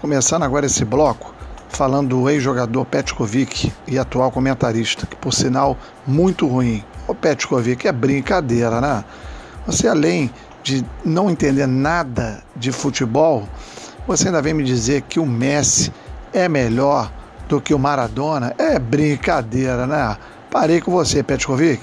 Começando agora esse bloco, falando do ex-jogador Petkovic e atual comentarista, que por sinal muito ruim. O Petkovic é brincadeira, né? Você além de não entender nada de futebol, você ainda vem me dizer que o Messi é melhor do que o Maradona? É brincadeira, né? Parei com você, Petkovic.